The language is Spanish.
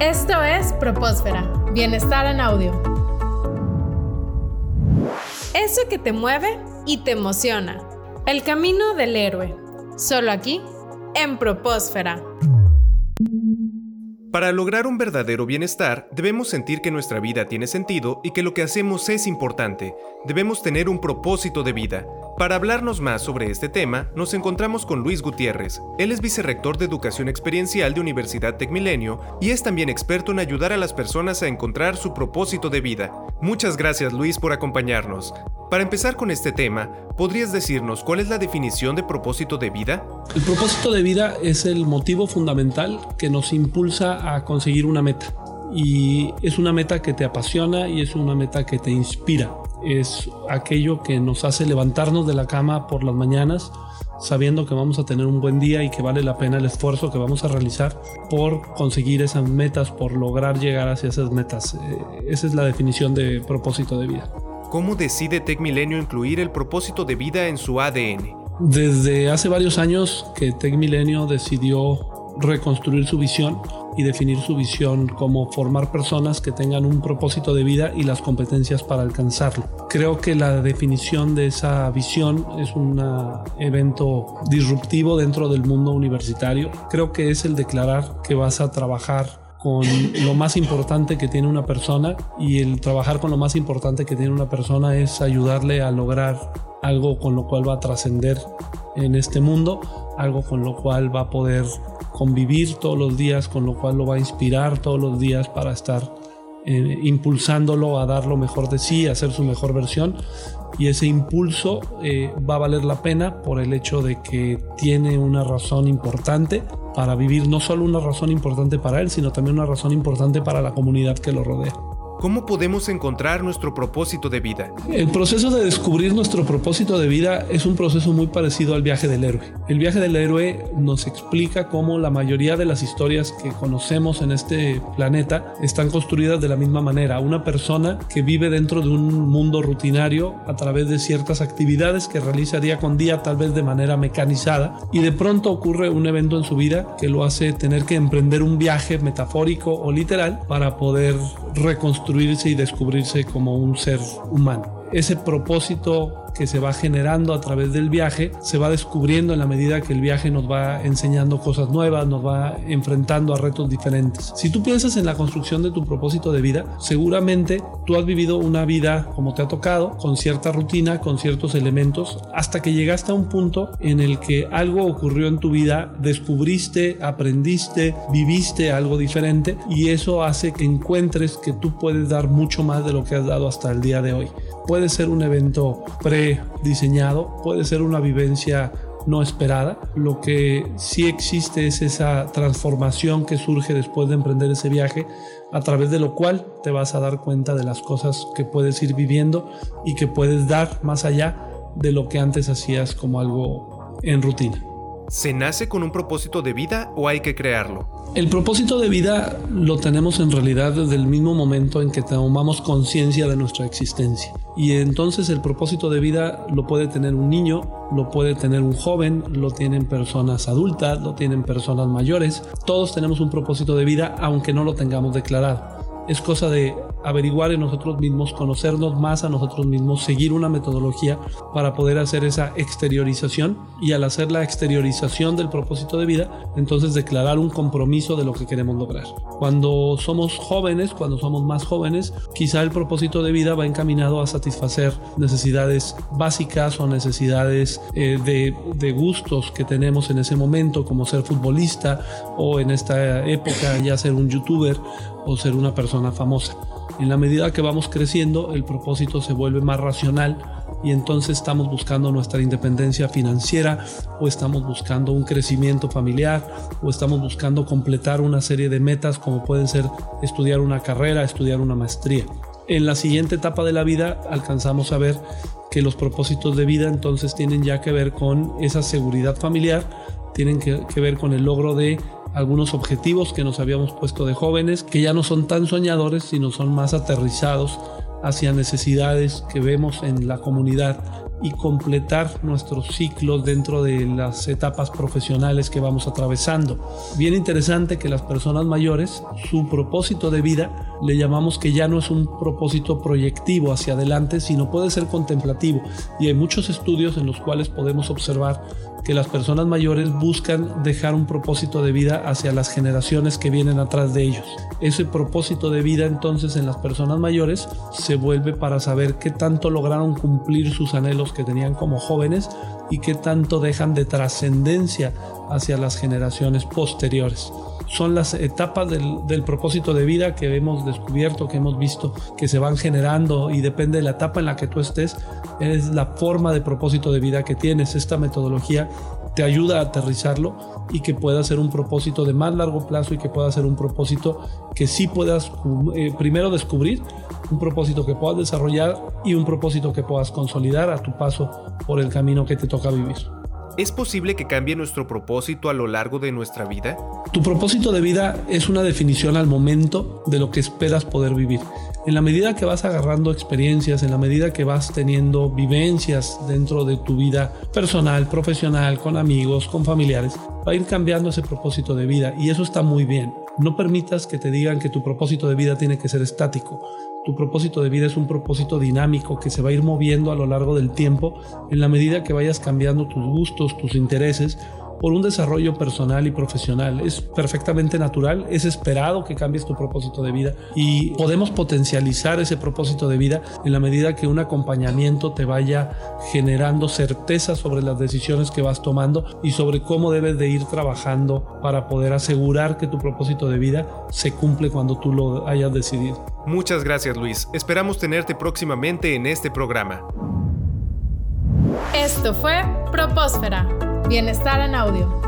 Esto es Propósfera, Bienestar en Audio. Eso que te mueve y te emociona. El camino del héroe. Solo aquí, en Propósfera. Para lograr un verdadero bienestar, debemos sentir que nuestra vida tiene sentido y que lo que hacemos es importante. Debemos tener un propósito de vida. Para hablarnos más sobre este tema, nos encontramos con Luis Gutiérrez. Él es vicerrector de Educación Experiencial de Universidad Tecmilenio y es también experto en ayudar a las personas a encontrar su propósito de vida. Muchas gracias Luis por acompañarnos. Para empezar con este tema, ¿podrías decirnos cuál es la definición de propósito de vida? El propósito de vida es el motivo fundamental que nos impulsa a conseguir una meta. Y es una meta que te apasiona y es una meta que te inspira. Es aquello que nos hace levantarnos de la cama por las mañanas sabiendo que vamos a tener un buen día y que vale la pena el esfuerzo que vamos a realizar por conseguir esas metas, por lograr llegar hacia esas metas. Eh, esa es la definición de propósito de vida. ¿Cómo decide Tech Milenio incluir el propósito de vida en su ADN? Desde hace varios años que Tech Milenio decidió reconstruir su visión y definir su visión como formar personas que tengan un propósito de vida y las competencias para alcanzarlo. Creo que la definición de esa visión es un evento disruptivo dentro del mundo universitario. Creo que es el declarar que vas a trabajar con lo más importante que tiene una persona y el trabajar con lo más importante que tiene una persona es ayudarle a lograr algo con lo cual va a trascender en este mundo, algo con lo cual va a poder convivir todos los días, con lo cual lo va a inspirar todos los días para estar eh, impulsándolo a dar lo mejor de sí, a hacer su mejor versión. Y ese impulso eh, va a valer la pena por el hecho de que tiene una razón importante para vivir no solo una razón importante para él, sino también una razón importante para la comunidad que lo rodea. ¿Cómo podemos encontrar nuestro propósito de vida? El proceso de descubrir nuestro propósito de vida es un proceso muy parecido al viaje del héroe. El viaje del héroe nos explica cómo la mayoría de las historias que conocemos en este planeta están construidas de la misma manera. Una persona que vive dentro de un mundo rutinario a través de ciertas actividades que realiza día con día, tal vez de manera mecanizada, y de pronto ocurre un evento en su vida que lo hace tener que emprender un viaje metafórico o literal para poder reconstruirse y descubrirse como un ser humano ese propósito que se va generando a través del viaje se va descubriendo en la medida que el viaje nos va enseñando cosas nuevas, nos va enfrentando a retos diferentes. Si tú piensas en la construcción de tu propósito de vida, seguramente tú has vivido una vida como te ha tocado, con cierta rutina, con ciertos elementos, hasta que llegaste a un punto en el que algo ocurrió en tu vida, descubriste, aprendiste, viviste algo diferente y eso hace que encuentres que tú puedes dar mucho más de lo que has dado hasta el día de hoy puede ser un evento prediseñado, puede ser una vivencia no esperada. Lo que sí existe es esa transformación que surge después de emprender ese viaje, a través de lo cual te vas a dar cuenta de las cosas que puedes ir viviendo y que puedes dar más allá de lo que antes hacías como algo en rutina. ¿Se nace con un propósito de vida o hay que crearlo? El propósito de vida lo tenemos en realidad desde el mismo momento en que tomamos conciencia de nuestra existencia. Y entonces el propósito de vida lo puede tener un niño, lo puede tener un joven, lo tienen personas adultas, lo tienen personas mayores. Todos tenemos un propósito de vida aunque no lo tengamos declarado es cosa de averiguar en nosotros mismos, conocernos más a nosotros mismos, seguir una metodología para poder hacer esa exteriorización y al hacer la exteriorización del propósito de vida, entonces declarar un compromiso de lo que queremos lograr. Cuando somos jóvenes, cuando somos más jóvenes, quizá el propósito de vida va encaminado a satisfacer necesidades básicas o necesidades eh, de, de gustos que tenemos en ese momento, como ser futbolista o en esta época ya ser un youtuber o ser una persona famosa. En la medida que vamos creciendo, el propósito se vuelve más racional y entonces estamos buscando nuestra independencia financiera o estamos buscando un crecimiento familiar o estamos buscando completar una serie de metas como pueden ser estudiar una carrera, estudiar una maestría. En la siguiente etapa de la vida alcanzamos a ver que los propósitos de vida entonces tienen ya que ver con esa seguridad familiar, tienen que, que ver con el logro de algunos objetivos que nos habíamos puesto de jóvenes, que ya no son tan soñadores, sino son más aterrizados hacia necesidades que vemos en la comunidad y completar nuestros ciclos dentro de las etapas profesionales que vamos atravesando. Bien interesante que las personas mayores, su propósito de vida, le llamamos que ya no es un propósito proyectivo hacia adelante, sino puede ser contemplativo. Y hay muchos estudios en los cuales podemos observar que las personas mayores buscan dejar un propósito de vida hacia las generaciones que vienen atrás de ellos. Ese propósito de vida entonces en las personas mayores se vuelve para saber qué tanto lograron cumplir sus anhelos que tenían como jóvenes y qué tanto dejan de trascendencia hacia las generaciones posteriores son las etapas del, propósito de vida que hemos descubierto, que hemos visto, que se van generando y depende de la etapa en la que tú estés, es la forma de propósito de vida que tienes. Esta metodología te ayuda a aterrizarlo y que pueda ser un propósito de más largo plazo y que pueda ser un propósito que sí puedas eh, primero descubrir, un propósito que puedas desarrollar y un propósito que puedas consolidar a tu paso por el camino que te toca vivir. ¿Es posible que cambie nuestro propósito a lo largo de nuestra vida? Tu propósito de vida es una definición al momento de lo que esperas poder vivir. En la medida que vas agarrando experiencias, en la medida que vas teniendo vivencias dentro de tu vida personal, profesional, con amigos, con familiares, va a ir cambiando ese propósito de vida y eso está muy bien. No permitas que te digan que tu propósito de vida tiene que ser estático. Tu propósito de vida es un propósito dinámico que se va a ir moviendo a lo largo del tiempo en la medida que vayas cambiando tus gustos, tus intereses por un desarrollo personal y profesional. Es perfectamente natural, es esperado que cambies tu propósito de vida y podemos potencializar ese propósito de vida en la medida que un acompañamiento te vaya generando certeza sobre las decisiones que vas tomando y sobre cómo debes de ir trabajando para poder asegurar que tu propósito de vida se cumple cuando tú lo hayas decidido. Muchas gracias Luis, esperamos tenerte próximamente en este programa. Esto fue Propósfera Bienestar en audio.